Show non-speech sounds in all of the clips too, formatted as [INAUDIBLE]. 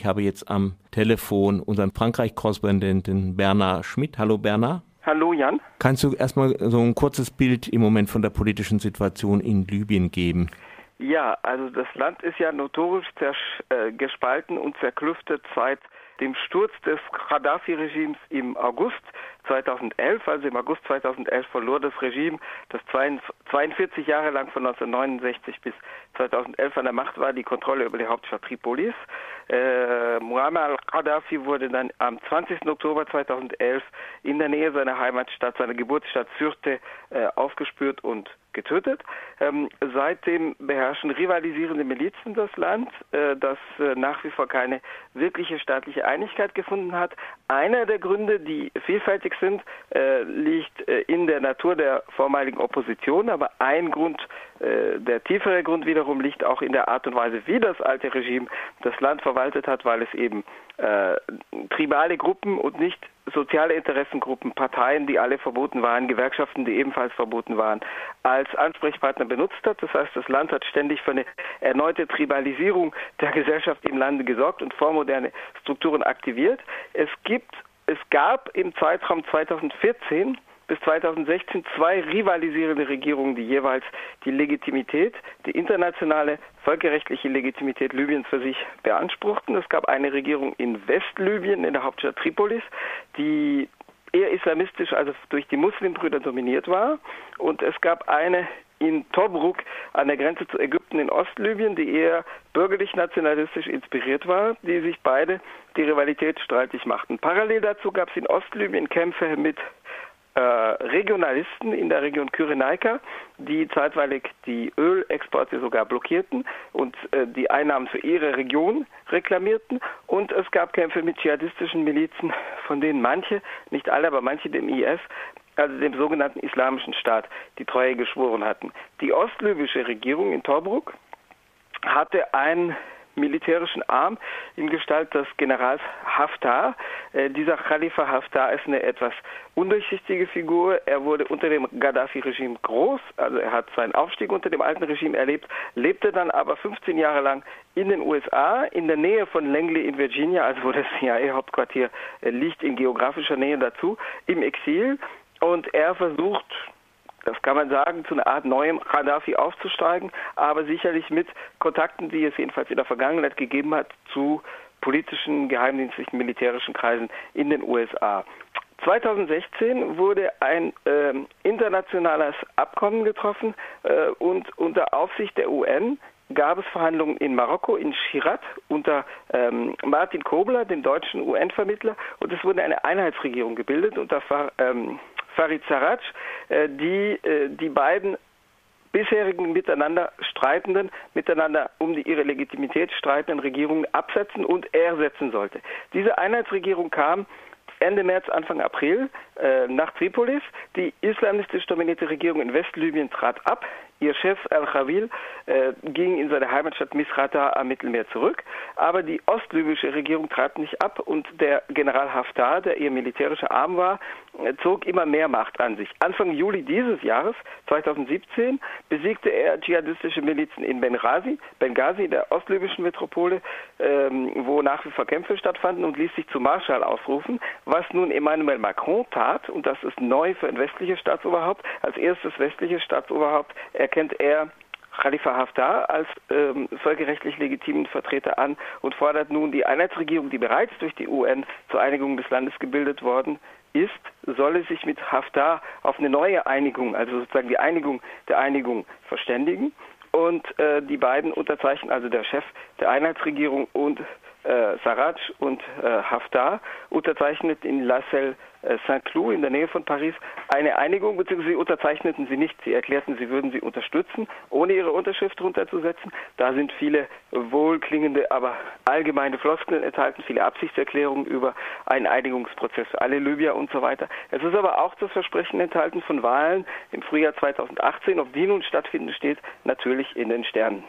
Ich habe jetzt am Telefon unseren Frankreich-Korrespondenten Bernard Schmidt. Hallo Bernard. Hallo Jan. Kannst du erstmal so ein kurzes Bild im Moment von der politischen Situation in Libyen geben? Ja, also das Land ist ja notorisch äh, gespalten und zerklüftet seit dem Sturz des Gaddafi-Regimes im August 2011, also im August 2011 verlor das Regime, das 42 Jahre lang von 1969 bis 2011 an der Macht war, die Kontrolle über die Hauptstadt Tripolis. Äh, Muammar al-Gaddafi wurde dann am 20. Oktober 2011 in der Nähe seiner Heimatstadt, seiner Geburtsstadt Syrte, äh, aufgespürt und getötet. Ähm, seitdem beherrschen rivalisierende Milizen das Land, äh, das äh, nach wie vor keine wirkliche staatliche Einigkeit gefunden hat. Einer der Gründe, die vielfältig sind, äh, liegt äh, in der Natur der vormaligen Opposition, aber ein Grund, äh, der tiefere Grund wiederum liegt auch in der Art und Weise, wie das alte Regime das Land verwaltet hat, weil es eben äh, tribale Gruppen und nicht soziale Interessengruppen, Parteien, die alle verboten waren, Gewerkschaften, die ebenfalls verboten waren, als Ansprechpartner benutzt hat. Das heißt, das Land hat ständig für eine erneute Tribalisierung der Gesellschaft im Lande gesorgt und vormoderne Strukturen aktiviert. Es gibt, es gab im Zeitraum 2014 bis 2016 zwei rivalisierende Regierungen, die jeweils die Legitimität, die internationale völkerrechtliche Legitimität Libyens für sich beanspruchten. Es gab eine Regierung in Westlibyen, in der Hauptstadt Tripolis, die eher islamistisch, also durch die Muslimbrüder dominiert war. Und es gab eine in Tobruk an der Grenze zu Ägypten in Ostlibyen, die eher bürgerlich-nationalistisch inspiriert war, die sich beide die Rivalität streitig machten. Parallel dazu gab es in Ostlibyen Kämpfe mit äh, Regionalisten in der Region Kyrenaika, die zeitweilig die Ölexporte sogar blockierten und äh, die Einnahmen für ihre Region reklamierten. Und es gab Kämpfe mit dschihadistischen Milizen, von denen manche, nicht alle, aber manche dem IS, also dem sogenannten Islamischen Staat, die Treue geschworen hatten. Die ostlibysche Regierung in Tobruk hatte ein militärischen Arm in Gestalt des Generals Haftar. Äh, dieser Khalifa Haftar ist eine etwas undurchsichtige Figur. Er wurde unter dem Gaddafi-Regime groß, also er hat seinen Aufstieg unter dem alten Regime erlebt, lebte dann aber 15 Jahre lang in den USA, in der Nähe von Langley in Virginia, also wo das [LAUGHS] CIA-Hauptquartier äh, liegt, in geografischer Nähe dazu, im Exil. Und er versucht das kann man sagen, zu einer Art neuem Gaddafi aufzusteigen, aber sicherlich mit Kontakten, die es jedenfalls in der Vergangenheit gegeben hat, zu politischen, geheimdienstlichen, militärischen Kreisen in den USA. 2016 wurde ein äh, internationales Abkommen getroffen äh, und unter Aufsicht der UN gab es Verhandlungen in Marokko, in Schirat, unter ähm, Martin Kobler, dem deutschen UN-Vermittler, und es wurde eine Einheitsregierung gebildet unter ähm, Farid Sarraj, äh, die äh, die beiden bisherigen miteinander streitenden, miteinander um die, ihre Legitimität streitenden Regierungen absetzen und ersetzen sollte. Diese Einheitsregierung kam Ende März, Anfang April äh, nach Tripolis. Die islamistisch dominierte Regierung in Westlibyen trat ab. Ihr Chef Al-Khawil äh, ging in seine Heimatstadt Misrata am Mittelmeer zurück, aber die ostlibysche Regierung trat nicht ab und der General Haftar, der ihr militärischer Arm war, zog immer mehr Macht an sich. Anfang Juli dieses Jahres, 2017, besiegte er dschihadistische Milizen in Benghazi, Benghazi, der ostlibyschen Metropole, ähm, wo nach wie vor Kämpfe stattfanden und ließ sich zum Marschall ausrufen, was nun Emmanuel Macron tat, und das ist neu für ein westliches Staatsoberhaupt, als erstes westliches Staatsoberhaupt, er erkennt er Khalifa Haftar als ähm, völkerrechtlich legitimen Vertreter an und fordert nun die Einheitsregierung, die bereits durch die UN zur Einigung des Landes gebildet worden ist, solle sich mit Haftar auf eine neue Einigung, also sozusagen die Einigung der Einigung verständigen. Und äh, die beiden unterzeichnen, also der Chef der Einheitsregierung und äh, Sarraj und äh, Haftar, unterzeichnet in La Selle äh, Saint-Cloud in der Nähe von Paris eine Einigung, beziehungsweise sie unterzeichneten sie nicht. Sie erklärten, sie würden sie unterstützen, ohne ihre Unterschrift runterzusetzen. Da sind viele wohlklingende, aber allgemeine Floskeln enthalten, viele Absichtserklärungen über einen Einigungsprozess für alle Libyer und so weiter. Es ist aber auch das Versprechen enthalten von Wahlen im Frühjahr 2018. Ob die nun stattfinden, steht natürlich in den Sternen.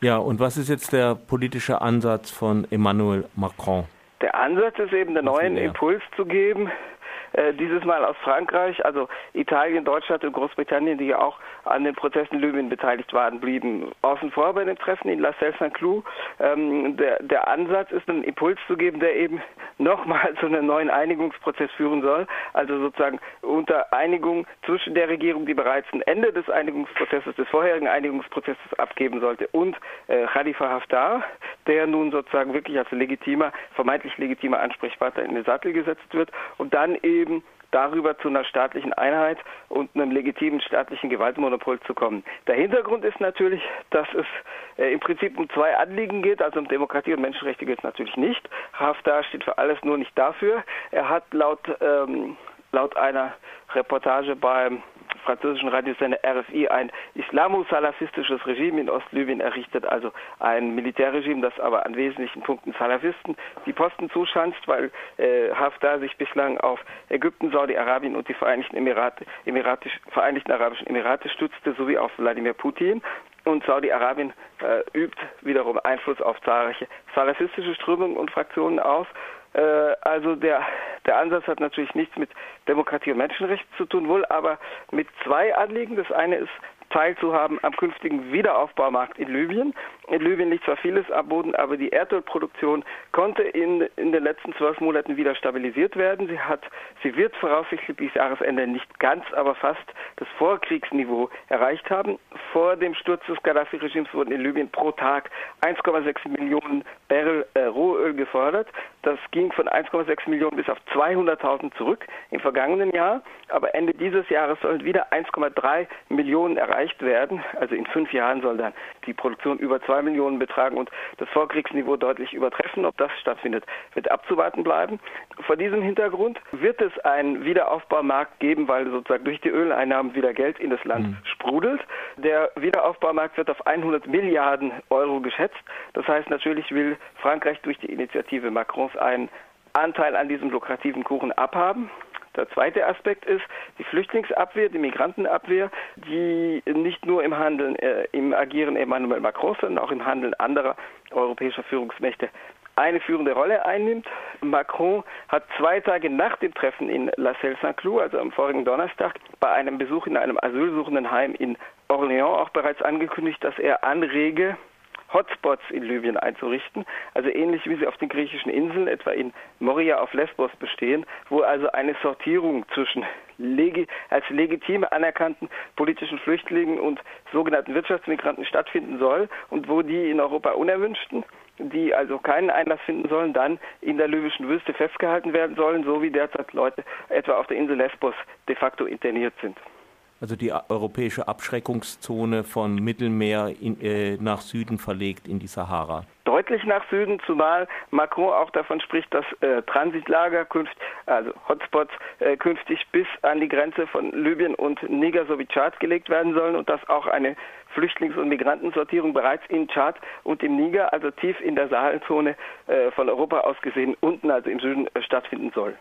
Ja, und was ist jetzt der politische Ansatz von Emmanuel Macron? Der Ansatz ist eben, der neuen Impuls zu geben, äh, dieses Mal aus Frankreich, also Italien, Deutschland und Großbritannien, die ja auch an den Prozessen in Libyen beteiligt waren, blieben außen vor bei dem Treffen in La Celle Saint-Cloud. Ähm, der, der Ansatz ist, einen Impuls zu geben, der eben [LAUGHS] nochmal zu einem neuen Einigungsprozess führen soll, also sozusagen unter Einigung zwischen der Regierung, die bereits ein Ende des Einigungsprozesses, des vorherigen Einigungsprozesses abgeben sollte, und äh, Khalifa Haftar, der nun sozusagen wirklich als legitimer, vermeintlich legitimer Ansprechpartner in den Sattel gesetzt wird und dann eben darüber zu einer staatlichen Einheit und einem legitimen staatlichen Gewaltmonopol zu kommen. Der Hintergrund ist natürlich, dass es äh, im Prinzip um zwei Anliegen geht, also um Demokratie und Menschenrechte geht es natürlich nicht. Haftar steht für alles nur nicht dafür. Er hat laut, ähm, laut einer Reportage beim französischen Radiosender RFI ein islamo-salafistisches Regime in Ostlibyen errichtet, also ein Militärregime, das aber an wesentlichen Punkten Salafisten die Posten zuschanzt, weil äh, Haftar sich bislang auf Ägypten, Saudi-Arabien und die Vereinigten Emirate, Emiratisch, Vereinigten Arabischen Emirate stützte, sowie auf Wladimir Putin. Und Saudi-Arabien äh, übt wiederum Einfluss auf zahlreiche salafistische Strömungen und Fraktionen aus. Äh, also der, der Ansatz hat natürlich nichts mit Demokratie und Menschenrechten zu tun, wohl aber mit zwei Anliegen. Das eine ist teilzuhaben am künftigen Wiederaufbaumarkt in Libyen. In Libyen liegt zwar vieles am Boden, aber die Erdölproduktion konnte in, in den letzten zwölf Monaten wieder stabilisiert werden. Sie hat, sie wird voraussichtlich bis Jahresende nicht ganz, aber fast das Vorkriegsniveau erreicht haben. Vor dem Sturz des Gaddafi-Regimes wurden in Libyen pro Tag 1,6 Millionen Barrel äh, Rohöl gefordert. Das ging von 1,6 Millionen bis auf 200.000 zurück im vergangenen Jahr. Aber Ende dieses Jahres sollen wieder 1,3 Millionen erreicht werden. Also in fünf Jahren soll dann die Produktion über 2 Millionen betragen und das Vorkriegsniveau deutlich übertreffen. Ob das stattfindet, wird abzuwarten bleiben. Vor diesem Hintergrund wird es einen Wiederaufbaumarkt geben, weil sozusagen durch die Öleinnahmen wieder Geld in das Land mhm. sprudelt. Der Wiederaufbaumarkt wird auf 100 Milliarden Euro geschätzt. Das heißt, natürlich will Frankreich durch die Initiative Macrons einen Anteil an diesem lukrativen Kuchen abhaben. Der zweite Aspekt ist die Flüchtlingsabwehr, die Migrantenabwehr, die nicht nur im Handeln, äh, im Agieren Emmanuel Macron, sondern auch im Handeln anderer europäischer Führungsmächte eine führende Rolle einnimmt. Macron hat zwei Tage nach dem Treffen in La Celle Saint-Cloud, also am vorigen Donnerstag, bei einem Besuch in einem Asylsuchendenheim in Orléans auch bereits angekündigt, dass er anrege, Hotspots in Libyen einzurichten, also ähnlich wie sie auf den griechischen Inseln, etwa in Moria auf Lesbos bestehen, wo also eine Sortierung zwischen legi als legitime anerkannten politischen Flüchtlingen und sogenannten Wirtschaftsmigranten stattfinden soll und wo die in Europa unerwünschten die also keinen Einlass finden sollen, dann in der libyschen Wüste festgehalten werden sollen, so wie derzeit Leute etwa auf der Insel Lesbos de facto interniert sind also die europäische Abschreckungszone von Mittelmeer in, äh, nach Süden verlegt in die Sahara. Deutlich nach Süden, zumal Macron auch davon spricht, dass äh, Transitlager künft, also Hotspots äh, künftig bis an die Grenze von Libyen und Niger sowie Tschad gelegt werden sollen und dass auch eine Flüchtlings- und Migrantensortierung bereits in Tschad und im Niger, also tief in der Sahelzone äh, von Europa aus gesehen, unten also im Süden äh, stattfinden soll.